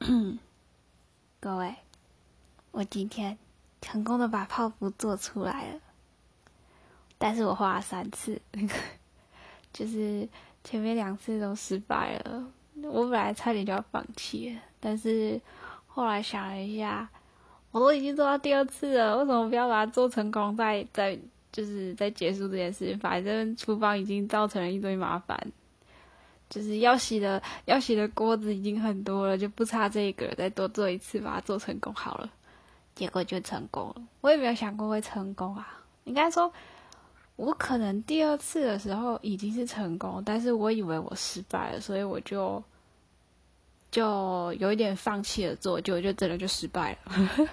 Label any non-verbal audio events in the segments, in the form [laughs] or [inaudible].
[clears throat] 各位，我今天成功的把泡芙做出来了，但是我画了三次，[laughs] 就是前面两次都失败了。我本来差点就要放弃了，但是后来想了一下，我都已经做到第二次了，为什么不要把它做成功，再再就是再结束这件事情？反正厨房已经造成了一堆麻烦。就是要洗的要洗的锅子已经很多了，就不差这一个，再多做一次把它做成功好了。结果就成功了，我也没有想过会成功啊。应该说，我可能第二次的时候已经是成功，但是我以为我失败了，所以我就就有一点放弃了做，就就真的就失败了。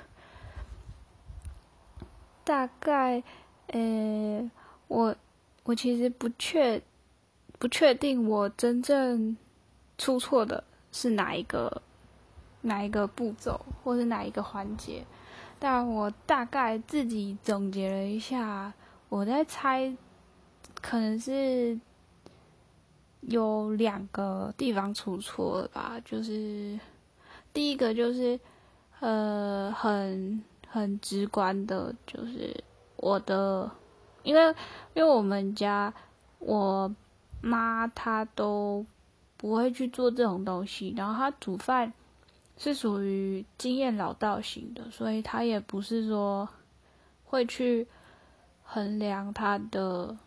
[laughs] 大概，呃，我我其实不确。不确定我真正出错的是哪一个哪一个步骤，或是哪一个环节，但我大概自己总结了一下，我在猜，可能是有两个地方出错了吧。就是第一个就是呃很很直观的，就是我的，因为因为我们家我。妈，她都不会去做这种东西，然后她煮饭是属于经验老道型的，所以她也不是说会去衡量她的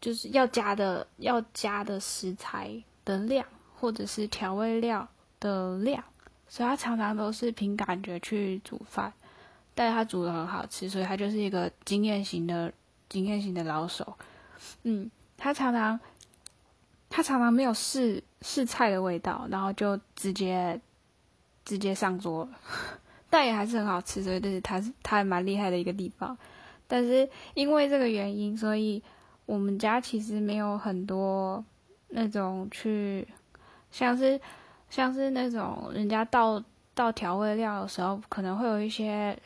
就是要加的要加的食材的量，或者是调味料的量，所以她常常都是凭感觉去煮饭，但是她煮的很好吃，所以她就是一个经验型的经验型的老手，嗯。他常常，他常常没有试试菜的味道，然后就直接直接上桌了，[laughs] 但也还是很好吃，所以这是他他还蛮厉害的一个地方。但是因为这个原因，所以我们家其实没有很多那种去像是像是那种人家倒倒调味料的时候，可能会有一些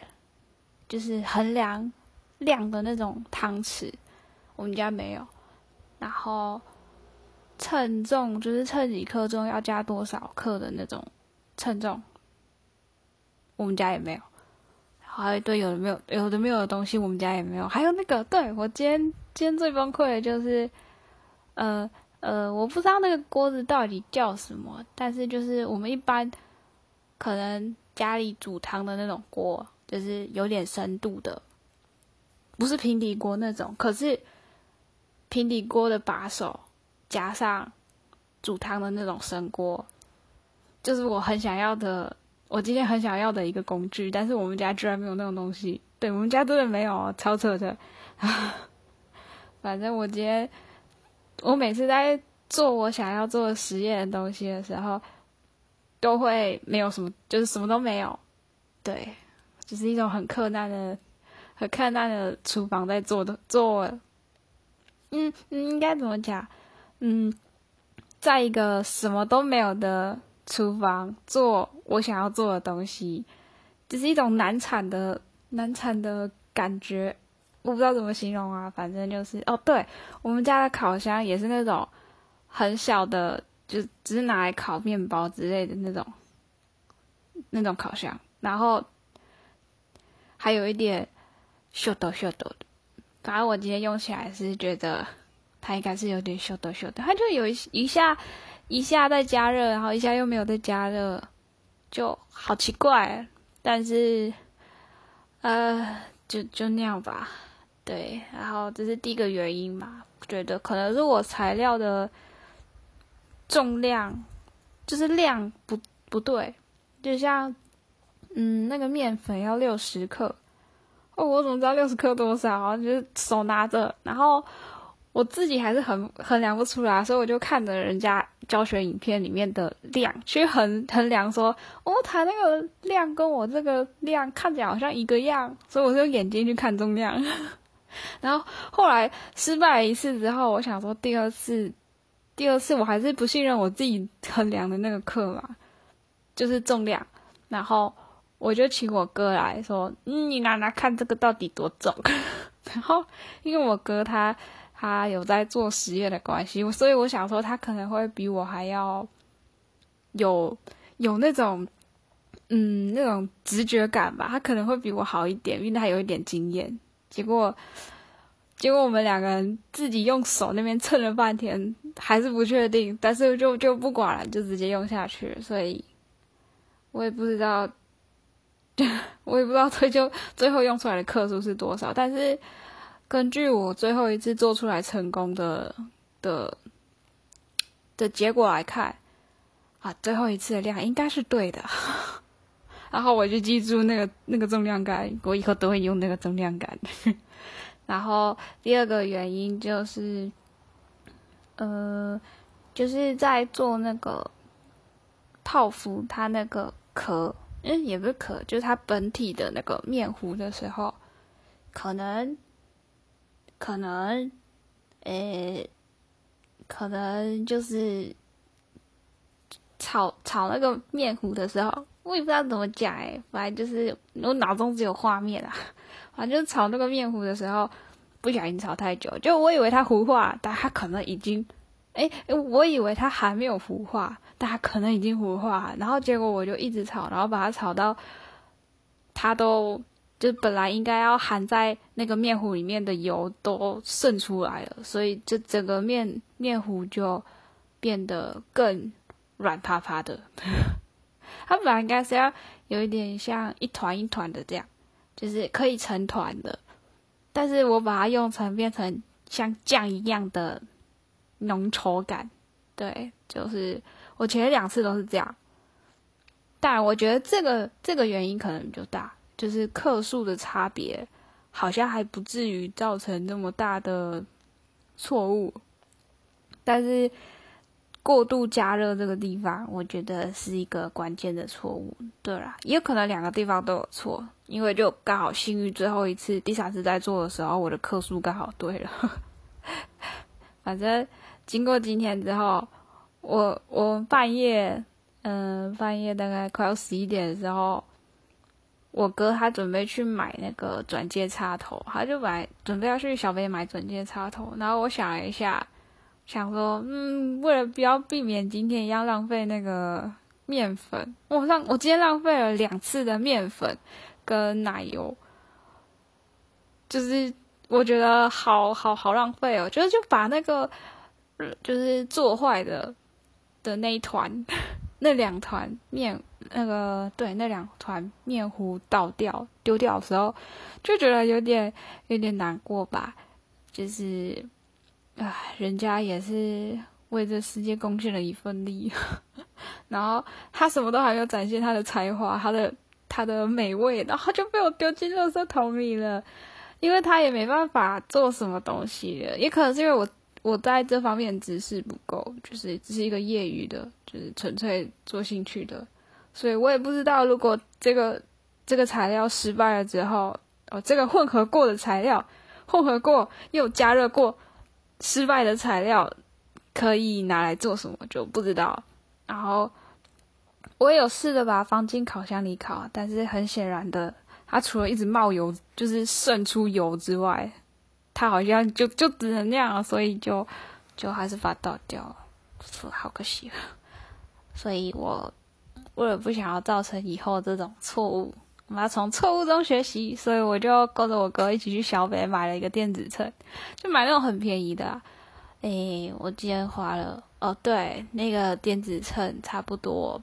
就是衡量量的那种汤匙，我们家没有。然后称重就是称几克重要加多少克的那种称重，我们家也没有。还有一堆有的没有有的没有的东西，我们家也没有。还有那个，对我今天今天最崩溃的就是，呃呃，我不知道那个锅子到底叫什么，但是就是我们一般可能家里煮汤的那种锅，就是有点深度的，不是平底锅那种，可是。平底锅的把手，加上煮汤的那种生锅，就是我很想要的。我今天很想要的一个工具，但是我们家居然没有那种东西。对我们家真的没有，超扯的。[laughs] 反正我今天，我每次在做我想要做的实验的东西的时候，都会没有什么，就是什么都没有。对，就是一种很困难的、很困难的厨房在做的做。嗯，应该怎么讲？嗯，在一个什么都没有的厨房做我想要做的东西，只是一种难产的难产的感觉，我不知道怎么形容啊。反正就是哦，对我们家的烤箱也是那种很小的，就只是拿来烤面包之类的那种那种烤箱，然后还有一点锈抖锈抖的。反正我今天用起来是觉得它应该是有点秀的秀的，它就有一一下一下在加热，然后一下又没有在加热，就好奇怪。但是呃，就就那样吧。对，然后这是第一个原因嘛，觉得可能是我材料的重量就是量不不对，就像嗯那个面粉要六十克。哦，我怎么知道六十克多少？就是手拿着，然后我自己还是衡衡量不出来，所以我就看着人家教学影片里面的量去衡衡量，说哦，他那个量跟我这个量看起来好像一个样，所以我就用眼睛去看重量。[laughs] 然后后来失败一次之后，我想说第二次，第二次我还是不信任我自己衡量的那个克嘛，就是重量，然后。我就请我哥来说，嗯你拿拿看这个到底多重。[laughs] 然后，因为我哥他他有在做实验的关系，所以我想说他可能会比我还要有有那种，嗯，那种直觉感吧。他可能会比我好一点，因为他有一点经验。结果，结果我们两个人自己用手那边蹭了半天，还是不确定。但是就就不管了，就直接用下去。所以，我也不知道，[laughs] 我也不知道最就最后用出来的克数是多少。但是根据我最后一次做出来成功的的的结果来看。啊，最后一次的量应该是对的，[laughs] 然后我就记住那个那个重量感，我以后都会用那个重量感。[laughs] 然后第二个原因就是，呃，就是在做那个泡芙，它那个壳，嗯，也不是壳，就是它本体的那个面糊的时候，可能，可能，呃，可能就是。炒炒那个面糊的时候，我也不知道怎么讲哎，反正就是我脑中只有画面啊。[laughs] 反正就是炒那个面糊的时候，不小心炒太久，就我以为它糊化，但它可能已经，哎，我以为它还没有糊化，但它可能已经糊化。然后结果我就一直炒，然后把它炒到它都就本来应该要含在那个面糊里面的油都渗出来了，所以就整个面面糊就变得更。软趴趴的，[laughs] 它本来应该是要有一点像一团一团的这样，就是可以成团的。但是我把它用成变成像酱一样的浓稠感，对，就是我前两次都是这样。但我觉得这个这个原因可能比较大，就是克数的差别好像还不至于造成那么大的错误，但是。过度加热这个地方，我觉得是一个关键的错误。对啦，也有可能两个地方都有错，因为就刚好幸运最后一次、第三次在做的时候，我的克数刚好对了。[laughs] 反正经过今天之后，我我半夜，嗯，半夜大概快要十一点的时候，我哥他准备去买那个转接插头，他就买准备要去小北买转接插头，然后我想了一下。想说，嗯，为了不要避免今天一样浪费那个面粉，我浪我今天浪费了两次的面粉跟奶油，就是我觉得好好好浪费哦，就是就把那个就是做坏的的那一团 [laughs] 那两团面那个对那两团面糊倒掉丢掉的时候，就觉得有点有点难过吧，就是。唉，人家也是为这世界贡献了一份力，[laughs] 然后他什么都还没有展现他的才华，他的他的美味，然后就被我丢进垃圾桶里了。因为他也没办法做什么东西了，也可能是因为我我在这方面知识不够，就是只是一个业余的，就是纯粹做兴趣的，所以我也不知道如果这个这个材料失败了之后，哦，这个混合过的材料混合过又加热过。失败的材料可以拿来做什么就不知道。然后我也有试着把它放进烤箱里烤，但是很显然的，它除了一直冒油，就是渗出油之外，它好像就就只能那样了，所以就就还是把它倒掉了，好可惜啊。所以我为了不想要造成以后这种错误。我们要从错误中学习，所以我就跟着我哥一起去小北买了一个电子秤，就买那种很便宜的。诶，我今天花了哦，对，那个电子秤差不多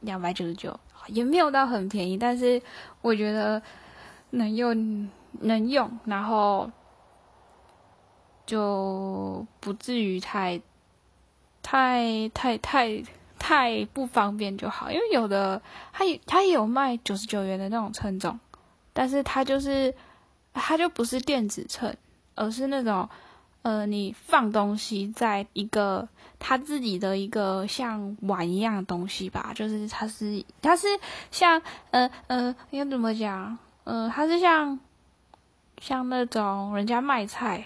两百九十九，也没有到很便宜，但是我觉得能用能用，然后就不至于太太太太。太不方便就好，因为有的它它也有卖九十九元的那种称重，但是它就是它就不是电子秤，而是那种呃你放东西在一个他自己的一个像碗一样的东西吧，就是它是它是像呃呃应该怎么讲？呃，它是像像那种人家卖菜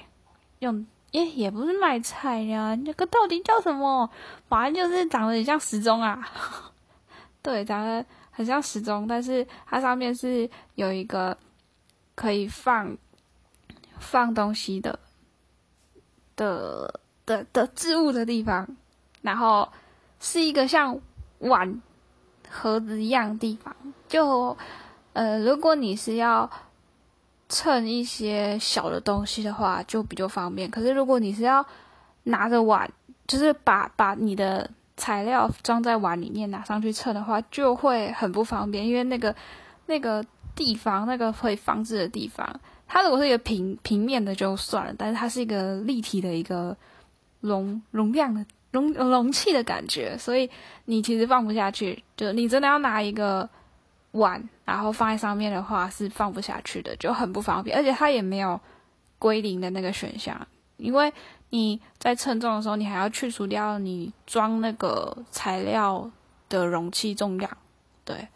用。耶，也不是卖菜呀，那个到底叫什么？反正就是长得很像时钟啊。[laughs] 对，长得很像时钟，但是它上面是有一个可以放放东西的的的的置物的地方，然后是一个像碗盒子一样的地方。就呃，如果你是要称一些小的东西的话，就比较方便。可是如果你是要拿着碗，就是把把你的材料装在碗里面拿上去称的话，就会很不方便，因为那个那个地方，那个会放置的地方，它如果是一个平平面的就算了，但是它是一个立体的一个容容量的容容器的感觉，所以你其实放不下去。就你真的要拿一个碗，然后放在上面的话，是放不下去的，就很不方便，而且它也没有归零的那个选项，因为。你在称重的时候，你还要去除掉你装那个材料的容器重量，对，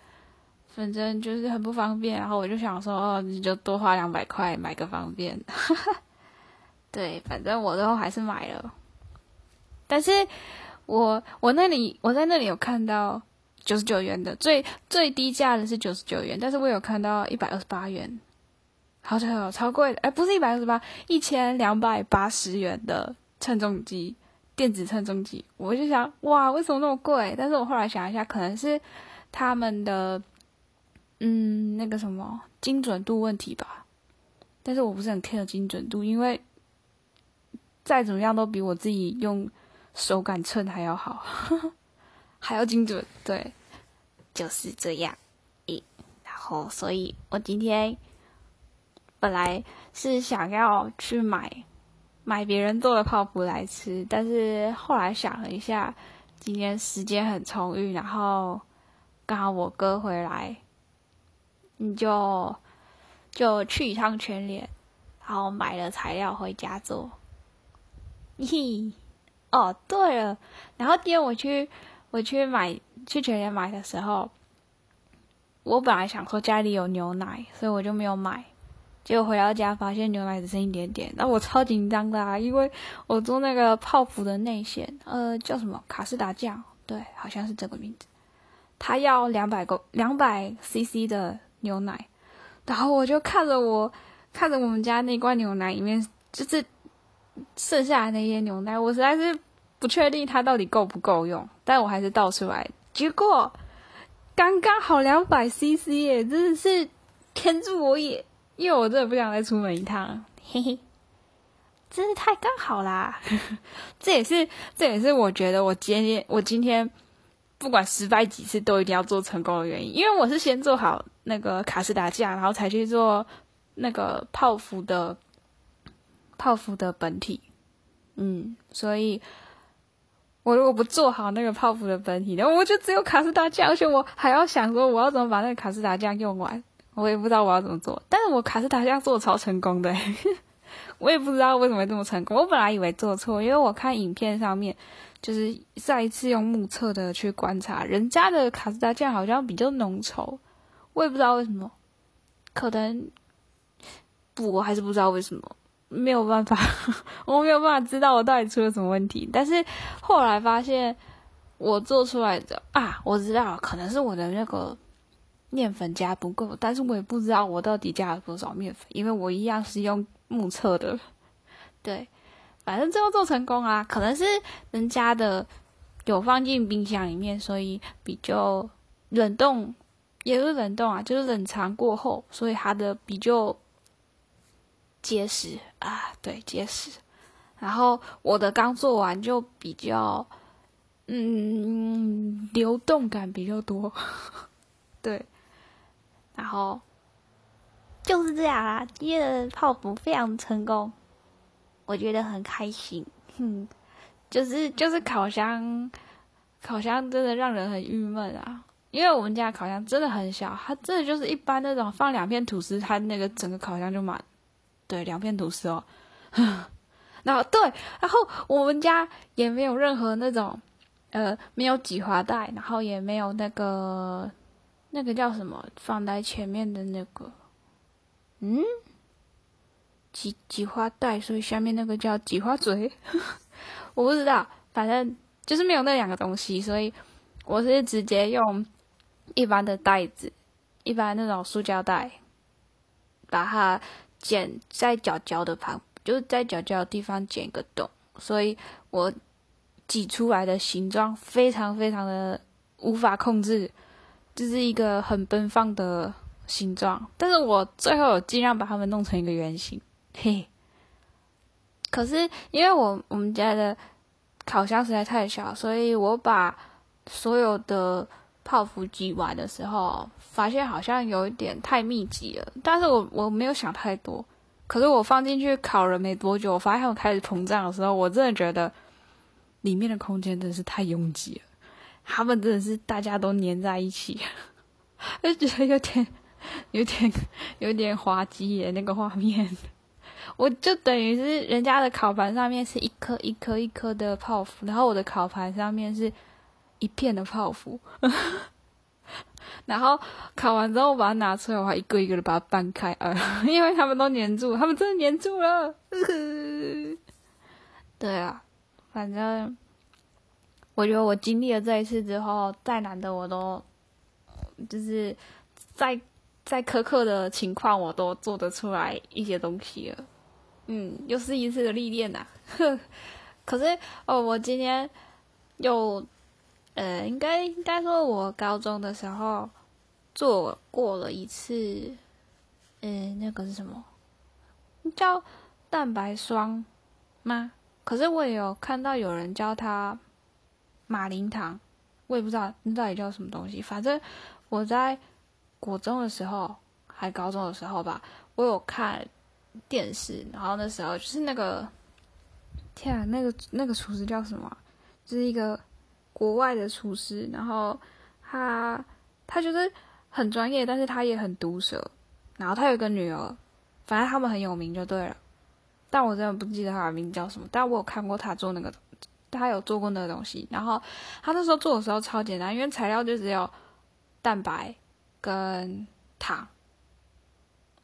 反正就是很不方便。然后我就想说，哦，你就多花两百块买个方便，[laughs] 对，反正我最后还是买了。但是我我那里我在那里有看到九十九元的，最最低价的是九十九元，但是我有看到一百二十八元。好巧哦，超贵的！哎，不是一百二十八，一千两百八十元的称重机，电子称重机。我就想，哇，为什么那么贵？但是我后来想一下，可能是他们的，嗯，那个什么精准度问题吧。但是我不是很 care 精准度，因为再怎么样都比我自己用手感称还要好，[laughs] 还要精准。对，就是这样。诶，然后，所以我今天。本来是想要去买买别人做的泡芙来吃，但是后来想了一下，今天时间很充裕，然后刚好我哥回来，你就就去一趟全联，然后买了材料回家做。嘿，哦对了，然后今天我去我去买去全联买的时候，我本来想说家里有牛奶，所以我就没有买。结果回到家发现牛奶只剩一点点，那我超紧张的啊，因为我做那个泡芙的内馅，呃，叫什么卡士达酱，对，好像是这个名字。他要两百个两百 CC 的牛奶，然后我就看着我看着我们家那罐牛奶里面就是剩下的那些牛奶，我实在是不确定它到底够不够用，但我还是倒出来，结果刚刚好两百 CC 耶，真的是天助我也！因为我真的不想再出门一趟，嘿嘿，真是太刚好啦！[laughs] 这也是这也是我觉得我今天我今天不管失败几次都一定要做成功的原因，因为我是先做好那个卡斯达酱，然后才去做那个泡芙的泡芙的本体。嗯，所以我如果不做好那个泡芙的本体，呢我就只有卡斯达酱，而且我还要想说我要怎么把那个卡斯达酱用完。我也不知道我要怎么做，但是我卡斯达酱做超成功的，[laughs] 我也不知道为什么这么成功。我本来以为做错，因为我看影片上面，就是再一次用目测的去观察，人家的卡斯达酱好像比较浓稠，我也不知道为什么，可能不，我还是不知道为什么，没有办法，[laughs] 我没有办法知道我到底出了什么问题。但是后来发现，我做出来的啊，我知道可能是我的那个。面粉加不够，但是我也不知道我到底加了多少面粉，因为我一样是用目测的。对，反正最后做成功啊，可能是人家的有放进冰箱里面，所以比较冷冻，也是冷冻啊，就是冷藏过后，所以它的比较结实啊，对，结实。然后我的刚做完就比较，嗯，流动感比较多，[laughs] 对。然后就是这样啦，今天的泡芙非常成功，我觉得很开心。哼，就是就是烤箱，烤箱真的让人很郁闷啊，因为我们家烤箱真的很小，它真的就是一般那种放两片吐司，它那个整个烤箱就满。对，两片吐司哦。[laughs] 然后对，然后我们家也没有任何那种呃，没有挤花袋，然后也没有那个。那个叫什么？放在前面的那个，嗯，挤挤花袋，所以下面那个叫挤花嘴，[laughs] 我不知道，反正就是没有那两个东西，所以我是直接用一般的袋子，一般那种塑胶袋，把它剪在角角的旁，就是在角角的地方剪一个洞，所以我挤出来的形状非常非常的无法控制。就是一个很奔放的形状。但是我最后尽量把它们弄成一个圆形，嘿。可是因为我我们家的烤箱实在太小，所以我把所有的泡芙挤完的时候，发现好像有一点太密集了。但是我我没有想太多。可是我放进去烤了没多久，我发现它开始膨胀的时候，我真的觉得里面的空间真的是太拥挤了。他们真的是大家都粘在一起，[laughs] 就觉得有点、有点、有点滑稽耶那个画面。[laughs] 我就等于是人家的烤盘上面是一颗一颗一颗的泡芙，然后我的烤盘上面是一片的泡芙。[laughs] 然后烤完之后，我把它拿出来，我还一个一个的把它掰开，呃，[laughs] 因为他们都粘住，他们真的粘住了。[laughs] 对啊，反正我觉得我经历了这一次之后，再难的我都就是再再苛刻的情况，我都做得出来一些东西了。嗯，又是一次的历练呐。可是哦，我今天又。呃，应该应该说，我高中的时候做过了一次，嗯，那个是什么？叫蛋白霜吗？可是我也有看到有人叫它马林糖，我也不知道那到底叫什么东西。反正我在国中的时候，还高中的时候吧，我有看电视，然后那时候就是那个，天啊，那个那个厨师叫什么？就是一个。国外的厨师，然后他他就是很专业，但是他也很毒舌。然后他有一个女儿，反正他们很有名就对了。但我真的不记得他的名字叫什么，但我有看过他做那个，他有做过那个东西。然后他那时候做的时候超简单，因为材料就只有蛋白跟糖。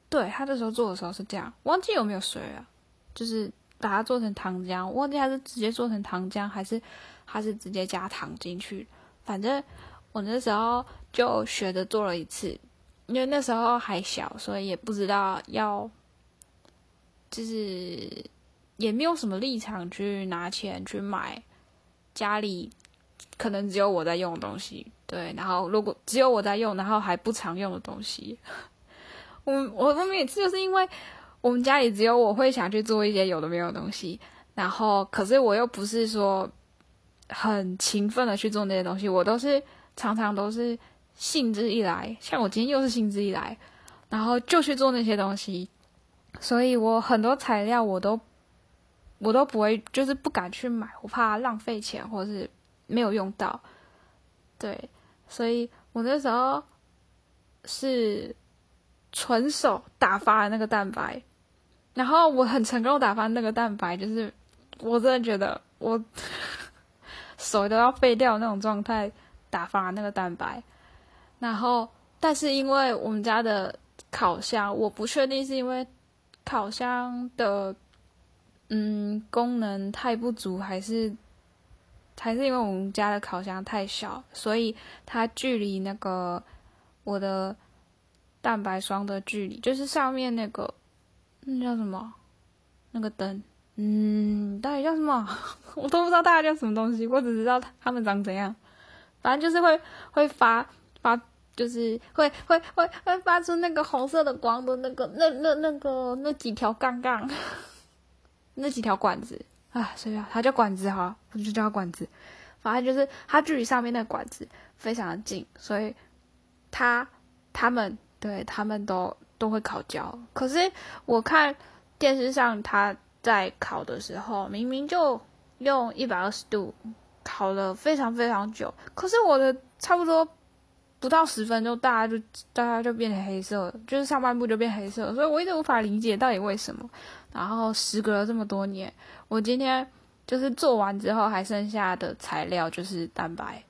对他那时候做的时候是这样，忘记有没有水了，就是把它做成糖浆。忘记他是直接做成糖浆还是。他是直接加糖进去，反正我那时候就学着做了一次，因为那时候还小，所以也不知道要，就是也没有什么立场去拿钱去买家里可能只有我在用的东西，对，然后如果只有我在用，然后还不常用的东西，[laughs] 我我我每次就是因为我们家里只有我会想去做一些有的没有的东西，然后可是我又不是说。很勤奋的去做那些东西，我都是常常都是兴致一来，像我今天又是兴致一来，然后就去做那些东西，所以我很多材料我都我都不会，就是不敢去买，我怕浪费钱或是没有用到，对，所以我那时候是纯手打发那个蛋白，然后我很成功打发那个蛋白，就是我真的觉得我。手都要废掉那种状态，打发那个蛋白，然后，但是因为我们家的烤箱，我不确定是因为烤箱的嗯功能太不足，还是还是因为我们家的烤箱太小，所以它距离那个我的蛋白霜的距离，就是上面那个那叫什么那个灯。嗯，到底叫什么？[laughs] 我都不知道大概叫什么东西，我只知道他们长怎样。反正就是会会发发，就是会会会会发出那个红色的光的那个那那那个那几条杠杠，[laughs] 那几条管子啊，所以它叫管子哈，我就叫它管子。反正就是它距离上面那个管子非常的近，所以它他们对他们都都会烤焦。可是我看电视上它。在烤的时候，明明就用一百二十度烤了非常非常久，可是我的差不多不到十分钟，大家就大家就变成黑色了，就是上半部就变黑色，所以我一直无法理解到底为什么。然后时隔了这么多年，我今天就是做完之后还剩下的材料就是蛋白，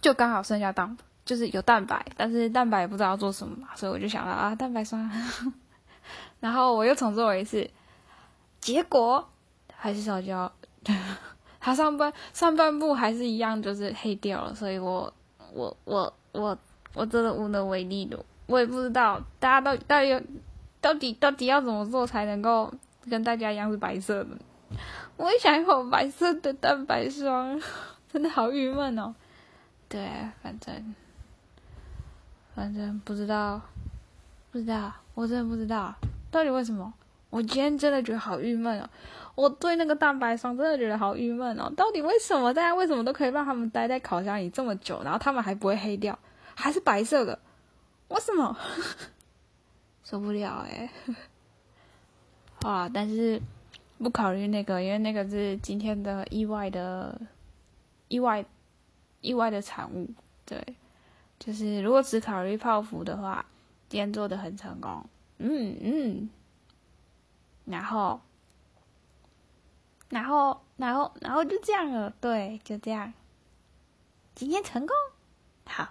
就刚好剩下蛋，就是有蛋白，但是蛋白也不知道做什么嘛，所以我就想到啊，蛋白霜，[laughs] 然后我又重做了一次。结果还是烧焦，[laughs] 他上半上半部还是一样，就是黑掉了。所以我我我我我真的无能为力的，我也不知道大家到到底到底到底要怎么做才能够跟大家一样是白色的。我也想要白色的蛋白霜，[laughs] 真的好郁闷哦。对，反正反正不知道，不知道，我真的不知道，到底为什么？我今天真的觉得好郁闷哦！我对那个蛋白霜真的觉得好郁闷哦！到底为什么大家为什么都可以让他们待在烤箱里这么久，然后他们还不会黑掉，还是白色的？为什么？[laughs] 受不了哎！[laughs] 啊，但是不考虑那个，因为那个是今天的意外的意外意外的产物。对，就是如果只考虑泡芙的话，今天做的很成功。嗯嗯。然后，然后，然后，然后就这样了。对，就这样。今天成功，好。